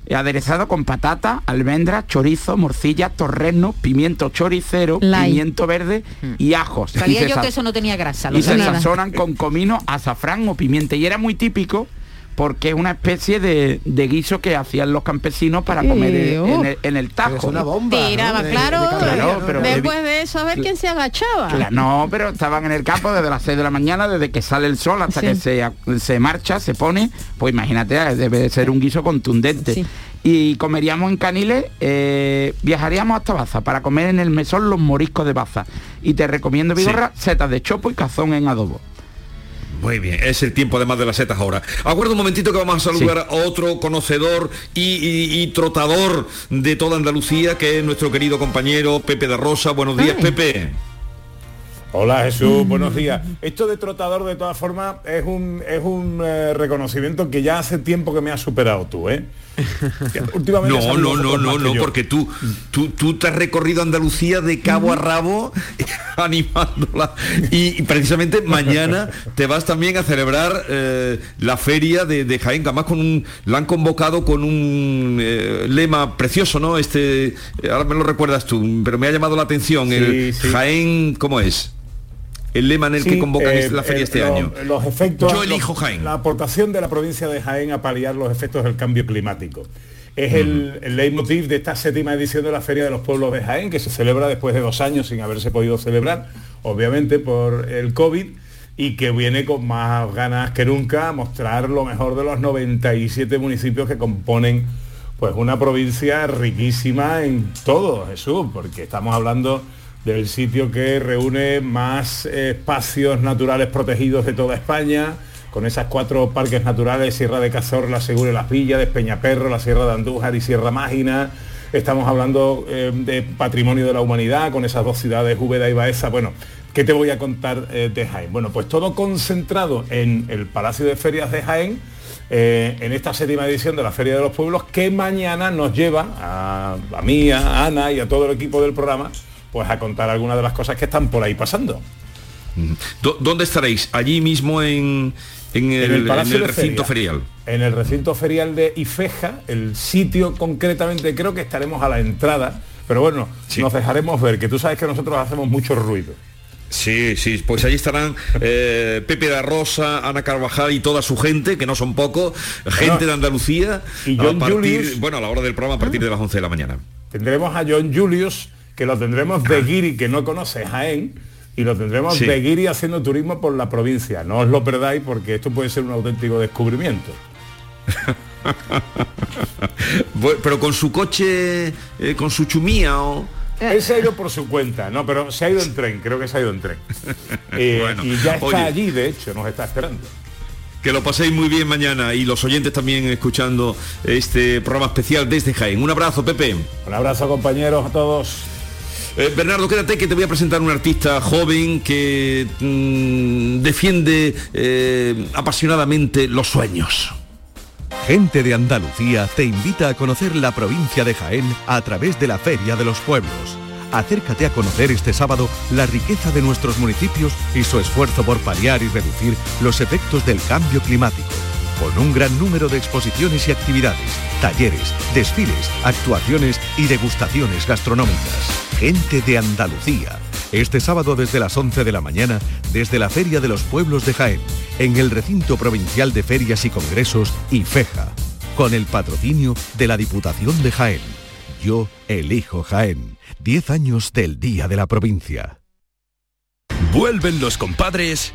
eh, aderezado con patata, almendra, chorizo, morcilla, torrezno, pimiento choricero, pimiento verde y ajos. Sabía yo que eso no tenía grasa. y se sazonan con comino, azafrán o pimienta. Y era muy típico porque es una especie de, guiso que hacían los campesinos para comer en, el, tajo. Es una bomba. Tiraba, claro, pero después de eso a ver quién se agachaba. no, pero estaban en el campo desde las 6 de la mañana, desde que sale el sol hasta que se, se marcha, se pone, pues imagínate, debe de ser un guiso contundente. Y comeríamos en Caniles, eh, viajaríamos hasta Baza para comer en el mesón los moriscos de Baza. Y te recomiendo, Vigorra, setas de chopo y cazón en adobo. Muy bien, es el tiempo además de las setas ahora. Acuerdo un momentito que vamos a saludar a otro conocedor y, trotador de toda Andalucía, que es nuestro querido compañero Pepe de Rosa. Buenos días, Pepe. Hola Jesús, buenos días. Esto de trotador de todas formas es un, es un eh, reconocimiento que ya hace tiempo que me has superado tú, ¿eh? no, no, no, no, no, porque tú, tú, tú te has recorrido Andalucía de cabo a rabo animándola. Y, precisamente mañana te vas también a celebrar eh, la feria de, de, Jaén, además con un, la han convocado con un eh, lema precioso, ¿no? Este, ahora me lo recuerdas tú, pero me ha llamado la atención. el Jaén, ¿cómo es? El lema en el que convocan eh, la feria este año. Los efectos. Yo elijo Jaén. La aportación de la provincia de Jaén a paliar los efectos del cambio climático. Es el, leitmotiv de esta séptima edición de la Feria de los Pueblos de Jaén, que se celebra después de dos años sin haberse podido celebrar, obviamente por el COVID, y que viene con más ganas que nunca a mostrar lo mejor de los 97 municipios que componen pues una provincia riquísima en todo, Jesús, porque estamos hablando del sitio que reúne más espacios naturales protegidos de toda España, con esas cuatro parques naturales, Sierra de Cazorla, Segura Las Villas, Peñaperro, la Sierra de Andújar y Sierra Mágina. Estamos hablando eh, de patrimonio de la humanidad, con esas dos ciudades, Úbeda y Baeza. Bueno, ¿qué te voy a contar eh, de Jaén? Bueno, pues todo concentrado en el Palacio de Ferias de Jaén, eh, en esta séptima edición de la Feria de los Pueblos, que mañana nos lleva a, a mí, a Ana y a todo el equipo del programa pues a contar algunas de las cosas que están por ahí pasando. ¿Dónde estaréis? ¿Allí mismo en, el, recinto ferial? En el recinto ferial de Ifeja, el sitio concretamente creo que estaremos a la entrada, pero bueno, nos dejaremos ver, que tú sabes que nosotros hacemos mucho ruido. Sí, sí, pues allí estarán eh, Pepe de Rosa, Ana Carvajal y toda su gente, que no son pocos, gente de Andalucía, y John Julius, bueno, a la hora del programa a partir de las 11 de la mañana. Tendremos a John Julius, que lo tendremos de guiri que no conoce Jaén y lo tendremos de guiri haciendo turismo por la provincia. No os lo perdáis porque esto puede ser un auténtico descubrimiento. pero con su coche, eh, con su chumía o... Él se ha ido por su cuenta, no, pero se ha ido en tren, creo que se ha ido en tren. Eh, y ya está allí, de hecho, nos está esperando. Que lo paséis muy bien mañana y los oyentes también escuchando este programa especial desde Jaén. Un abrazo, Pepe. Un abrazo, compañeros, a todos. Eh, Bernardo, quédate que te voy a presentar un artista joven que mm, defiende eh, apasionadamente los sueños. Gente de Andalucía te invita a conocer la provincia de Jaén a través de la Feria de los Pueblos. Acércate a conocer este sábado la riqueza de nuestros municipios y su esfuerzo por paliar y reducir los efectos del cambio climático con un gran número de exposiciones y actividades, talleres, desfiles, actuaciones y degustaciones gastronómicas. Gente de Andalucía. Este sábado desde las 11 de la mañana, desde la Feria de los Pueblos de Jaén, en el recinto provincial de ferias y congresos IFEJA, con el patrocinio de la Diputación de Jaén. Yo elijo Jaén. 10 años del Día de la Provincia. Vuelven los compadres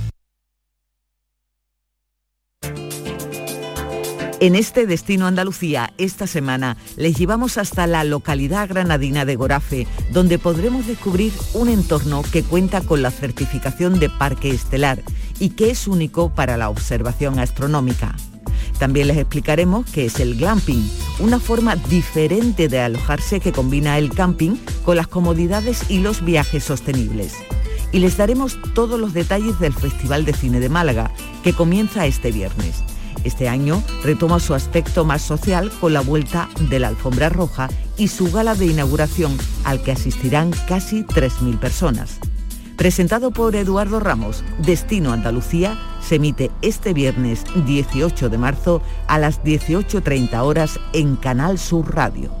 En este Destino Andalucía, esta semana, les llevamos hasta la localidad granadina de Gorafe, donde podremos descubrir un entorno que cuenta con la certificación de Parque Estelar y que es único para la observación astronómica. También les explicaremos qué es el glamping, una forma diferente de alojarse que combina el camping con las comodidades y los viajes sostenibles. Y les daremos todos los detalles del Festival de Cine de Málaga, que comienza este viernes. Este año retoma su aspecto más social con la vuelta de la alfombra roja y su gala de inauguración al que asistirán casi 3.000 personas. Presentado por Eduardo Ramos, Destino Andalucía se emite este viernes 18 de marzo a las 18.30 horas en Canal Sur Radio.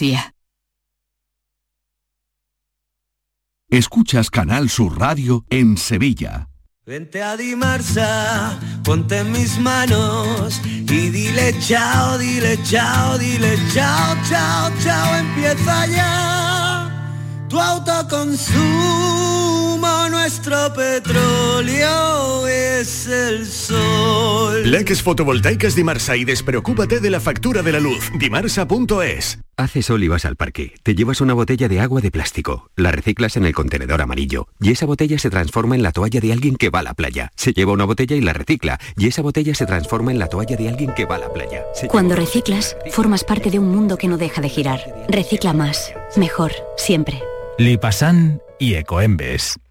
Escuchas Canal Sur Radio en Sevilla. Vente a Dimarsa, ponte en mis manos y dile chao, dile chao, dile chao, chao, chao, empieza ya tu autoconsumo, nuestro petróleo es el sol. Leques fotovoltaicas Dimarsa y despreocúpate de la factura de la luz. Dimarsa.es Hace sol y vas al parque. Te llevas una botella de agua de plástico. La reciclas en el contenedor amarillo. Y esa botella se transforma en la toalla de alguien que va a la playa. Se lleva una botella y la recicla. Y esa botella se transforma en la toalla de alguien que va a la playa. Cuando reciclas, formas parte de un mundo que no deja de girar. Recicla más. Mejor. Siempre. Lipasan y Ecoembes.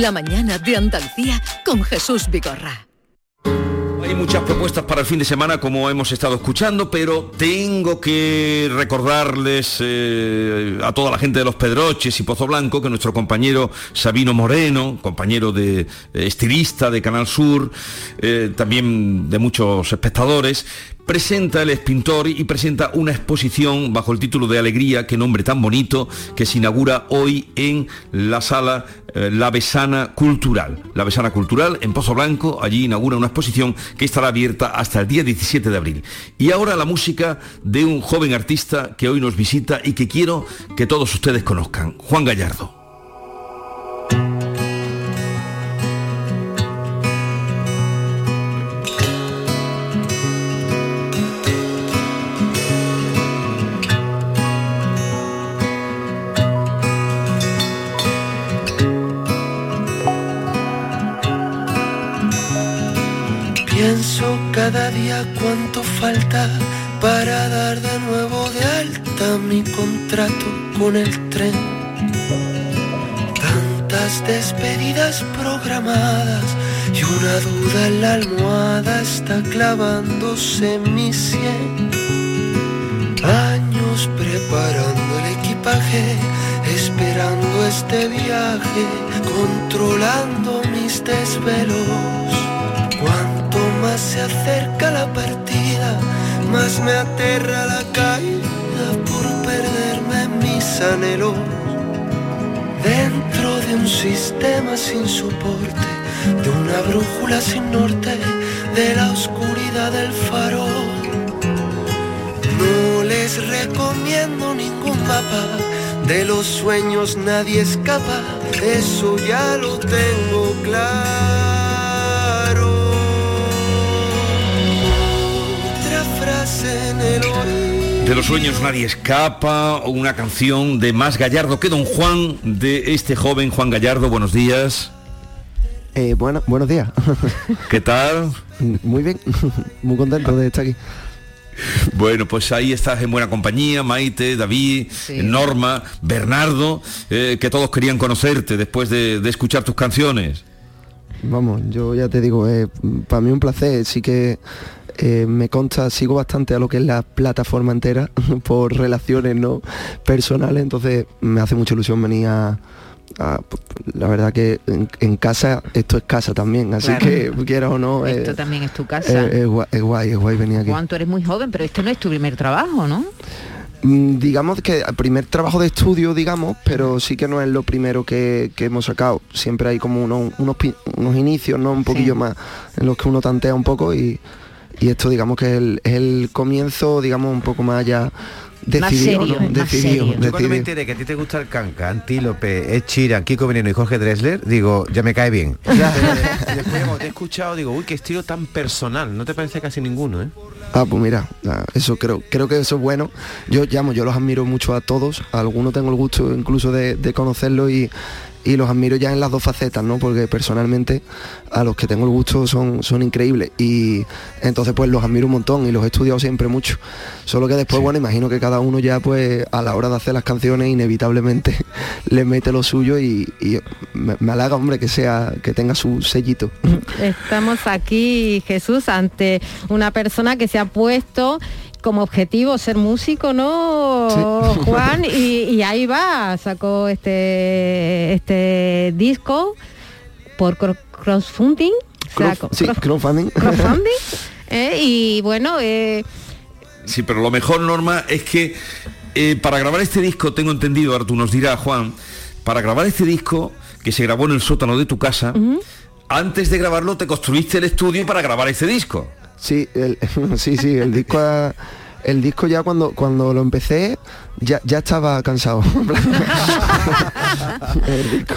La mañana de Andalucía con Jesús Vigorra. Hay muchas propuestas para el fin de semana como hemos estado escuchando, pero tengo que recordarles eh, a toda la gente de los Pedroches y Pozo Blanco que nuestro compañero Sabino Moreno, compañero de eh, estilista de Canal Sur, eh, también de muchos espectadores, presenta, él es pintor y presenta una exposición bajo el título de Alegría, qué nombre tan bonito, que se inaugura hoy en la sala eh, La Besana Cultural. La Besana Cultural en Pozo Blanco, allí inaugura una exposición que estará abierta hasta el día 17 de abril. Y ahora la música de un joven artista que hoy nos visita y que quiero que todos ustedes conozcan, Juan Gallardo. Cada día cuánto falta para dar de nuevo de alta mi contrato con el tren. Tantas despedidas programadas y una duda en la almohada está clavándose en mi sien. Años preparando el equipaje, esperando este viaje, controlando mis desvelos más se acerca la partida, más me aterra la caída por perderme en mis anhelos. Dentro de un sistema sin soporte, de una brújula sin norte, de la oscuridad del farol. No les recomiendo ningún mapa, de los sueños nadie escapa, eso ya lo tengo claro. De los sueños nadie escapa, una canción de Más Gallardo que Don Juan, de este joven Juan Gallardo. Buenos días. Eh, bueno, buenos días. ¿Qué tal? Muy bien, muy contento de estar aquí. Bueno, pues ahí estás en buena compañía, Maite, David, Norma, Bernardo, eh, que todos querían conocerte después de, escuchar tus canciones. Vamos, yo ya te digo, eh, para mí un placer, sí que eh, me consta, sigo bastante a lo que es la plataforma entera por relaciones no personales, entonces me hace mucha ilusión venir a, la verdad que en, casa esto es casa también, así que quiera o no. Esto eh, también es tu casa. es, guay, es, guay, venir aquí. Juan, tú eres muy joven, pero esto no es tu primer trabajo, ¿no? Mm, digamos que el primer trabajo de estudio, digamos, pero sí que no es lo primero que, hemos sacado. Siempre hay como unos, unos, inicios, ¿no? Un poquillo más en los que uno tantea un poco y, y esto digamos que es el, comienzo, digamos, un poco más allá decidido, más serio, decidido, Yo cuando me enteré que a ti te gusta el canca, Antílope, Ed Sheeran, Kiko Veneno y Jorge Dressler, digo, ya me cae bien. después te he escuchado, digo, uy, qué estilo tan personal, no te parece casi ninguno, ¿eh? Ah, pues mira, eso creo, creo que eso es bueno. Yo llamo, yo los admiro mucho a todos, a algunos tengo el gusto incluso de, de conocerlos y, y los admiro ya en las dos facetas, ¿no? Porque personalmente a los que tengo el gusto son, son increíbles y entonces pues los admiro un montón y los he estudiado siempre mucho. Solo que después, bueno, imagino que cada uno ya pues a la hora de hacer las canciones inevitablemente le mete lo suyo y, me, me, halaga, hombre, que sea, que tenga su sellito. Estamos aquí, Jesús, ante una persona que se ha puesto como objetivo ser músico, ¿no, Juan? Y, ahí va, sacó este, este disco por crossfunding. sí, crowdfunding. ¿eh? y bueno... Eh, sí, pero lo mejor, Norma, es que eh, para grabar este disco, tengo entendido, ahora tú nos dirás, Juan, para grabar este disco, que se grabó en el sótano de tu casa, antes de grabarlo te construiste el estudio para grabar este disco. Sí, sí, sí, el disco el disco ya cuando cuando lo empecé ya, ya estaba cansado.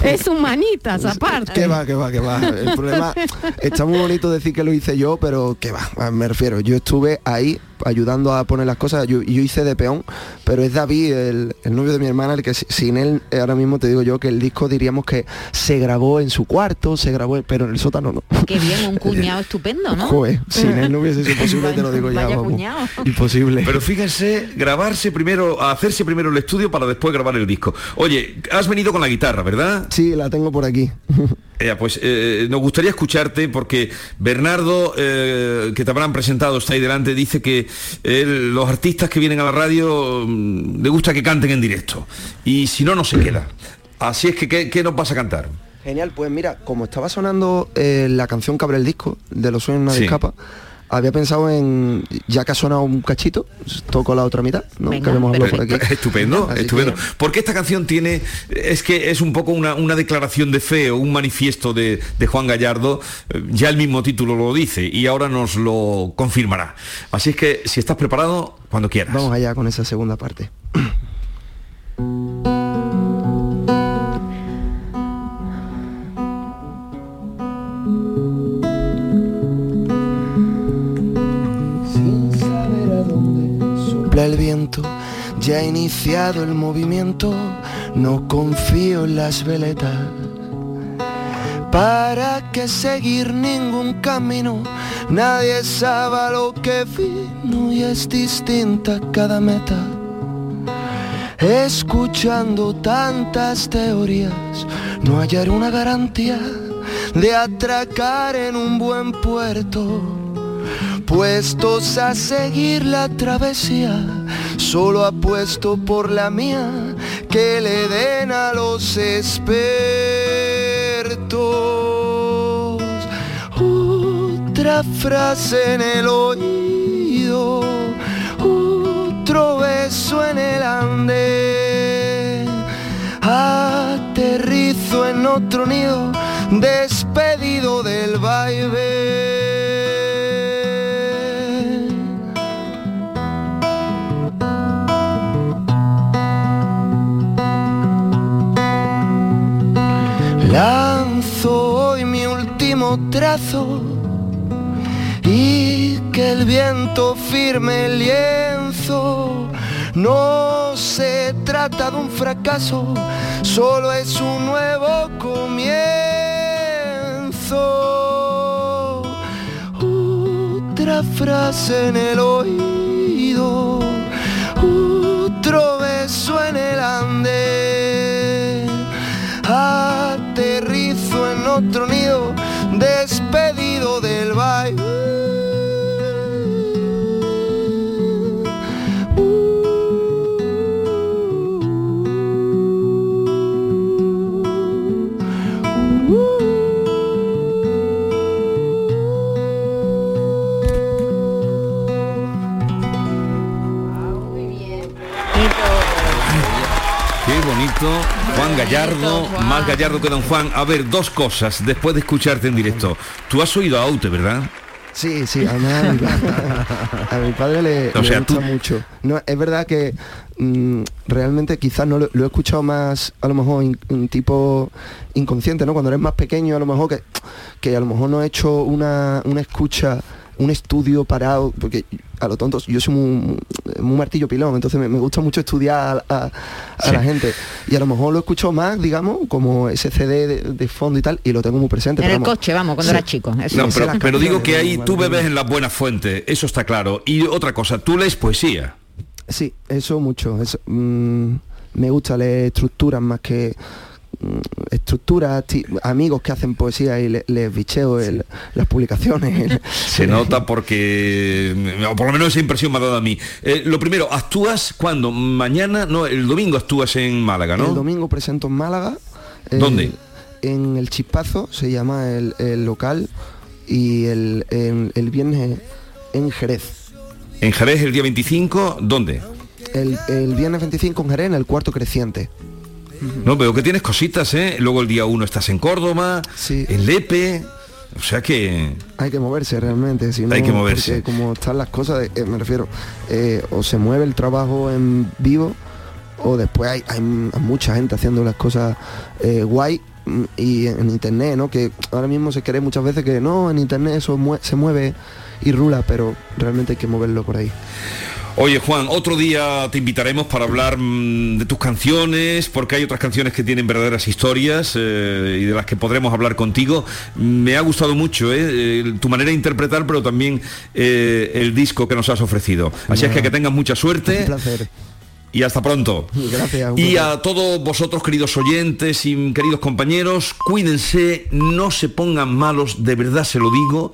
es humanitas aparte. Que va, que va, que va. El problema está muy bonito decir que lo hice yo, pero que va, me refiero. Yo estuve ahí ayudando a poner las cosas. Yo, yo hice de peón, pero es David, el, novio de mi hermana, el que sin él ahora mismo te digo yo que el disco diríamos que se grabó en su cuarto, se grabó, pero en el sótano no. Qué bien, un cuñado estupendo, ¿no? Joder, sin él no hubiese sido posible, te lo digo ya. Imposible Pero fíjense, grabarse primero, hacerse primero el estudio para después grabar el disco. Oye, has venido con la guitarra, ¿verdad? Sí, la tengo por aquí. Eh, pues eh, nos gustaría escucharte porque Bernardo, eh, que te habrán presentado, está ahí delante, dice que los artistas que vienen a la radio mm, le gusta que canten en directo. Y si no, no se queda. Así es que, ¿qué, nos vas a cantar? Genial, pues mira, como estaba sonando la canción que abre el disco de Los sueños nadie escapa, había pensado en, ya que ha sonado un cachito, toco la otra mitad, ¿no? que por aquí. Estupendo, estupendo. Porque esta canción tiene, es que es un poco una, declaración de fe o un manifiesto de, de, Juan Gallardo, eh, ya el mismo título lo dice y ahora nos lo confirmará. Así es que si estás preparado, cuando quieras. Vamos allá con esa segunda parte. el viento, ya ha iniciado el movimiento, no confío en las veletas. ¿Para qué seguir ningún camino? Nadie sabe lo que vino y es distinta cada meta. Escuchando tantas teorías, no hallar una garantía de atracar en un buen puerto puestos a seguir la travesía, solo apuesto por la mía, que le den a los expertos. Otra frase en el oído, otro beso en el andén, aterrizo en otro nido, despedido del baile. Y que el viento firme el lienzo. No se trata de un fracaso, solo es un nuevo comienzo. Otra frase en el oído, otro beso en el andén aterrizo en otro nido, despedido del Juan Gallardo, más Gallardo que Don Juan. A ver, dos cosas después de escucharte en directo. Tú has oído a Aute, ¿verdad? Sí, sí, a, mi, padre le, gusta mucho. No, es verdad que mm, realmente quizás no lo, he escuchado más, a lo mejor, un tipo inconsciente, ¿no? Cuando eres más pequeño, a lo mejor que, que a lo mejor no he hecho una, una escucha un estudio parado, porque a lo tonto, yo soy muy, martillo pilón, entonces me, gusta mucho estudiar a, la gente. Y a lo mejor lo escucho más, digamos, como ese CD de, fondo y tal, y lo tengo muy presente. En el coche, vamos, cuando era chico. pero, digo que ahí tú bebes en las buenas fuentes, eso está claro. Y otra cosa, tú lees poesía. Sí, eso mucho. Eso, mm, me gusta leer estructuras más que estructuras, amigos que hacen poesía y les bicheo las publicaciones. Se nota porque, por lo menos esa impresión me ha dado a mí. Eh, lo primero, ¿actúas cuando? Mañana, no, el domingo actúas en Málaga, ¿no? El domingo presento en Málaga. ¿Dónde? En el Chispazo, se llama el, local, y el, el, viernes en Jerez. ¿En Jerez el día 25? ¿Dónde? El, el viernes 25 en Jerez, en el cuarto creciente. No, veo que tienes cositas, ¿eh? Luego el día 1 estás en Córdoba, en Lepe. O sea que... Hay que moverse realmente, si hay que moverse. como están las cosas, eh, me refiero, eh, o se mueve el trabajo en vivo, o después hay, hay mucha gente haciendo las cosas eh, guay y en internet, ¿no? Que ahora mismo se cree muchas veces que no, en internet eso se mueve y rula, pero realmente hay que moverlo por ahí. Oye Juan, otro día te invitaremos para hablar mm, de tus canciones, porque hay otras canciones que tienen verdaderas historias eh, y de las que podremos hablar contigo. Me ha gustado mucho eh, tu manera de interpretar, pero también eh, el disco que nos has ofrecido. Así es que que tengas mucha suerte. Un placer y hasta pronto. Gracias. Y a todos vosotros, queridos oyentes y queridos compañeros, cuídense, no se pongan malos, de verdad se lo digo,